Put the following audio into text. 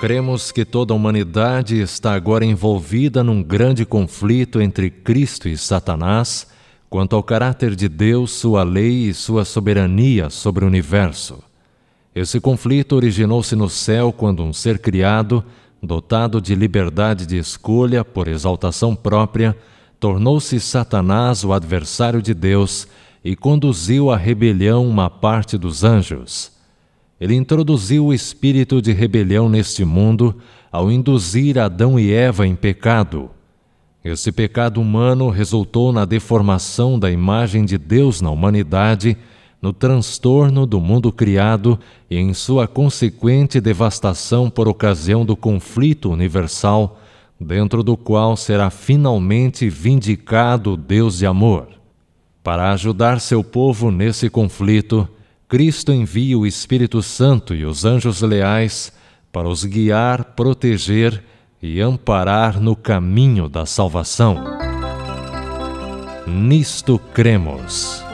Cremos que toda a humanidade está agora envolvida num grande conflito entre Cristo e Satanás quanto ao caráter de Deus, sua lei e sua soberania sobre o universo. Esse conflito originou-se no céu quando um ser criado, dotado de liberdade de escolha por exaltação própria, tornou-se Satanás o adversário de Deus e conduziu à rebelião uma parte dos anjos. Ele introduziu o espírito de rebelião neste mundo ao induzir Adão e Eva em pecado. Esse pecado humano resultou na deformação da imagem de Deus na humanidade, no transtorno do mundo criado e em sua consequente devastação por ocasião do conflito universal, dentro do qual será finalmente vindicado Deus de amor. Para ajudar seu povo nesse conflito, Cristo envia o Espírito Santo e os anjos leais para os guiar, proteger e amparar no caminho da salvação. Nisto cremos.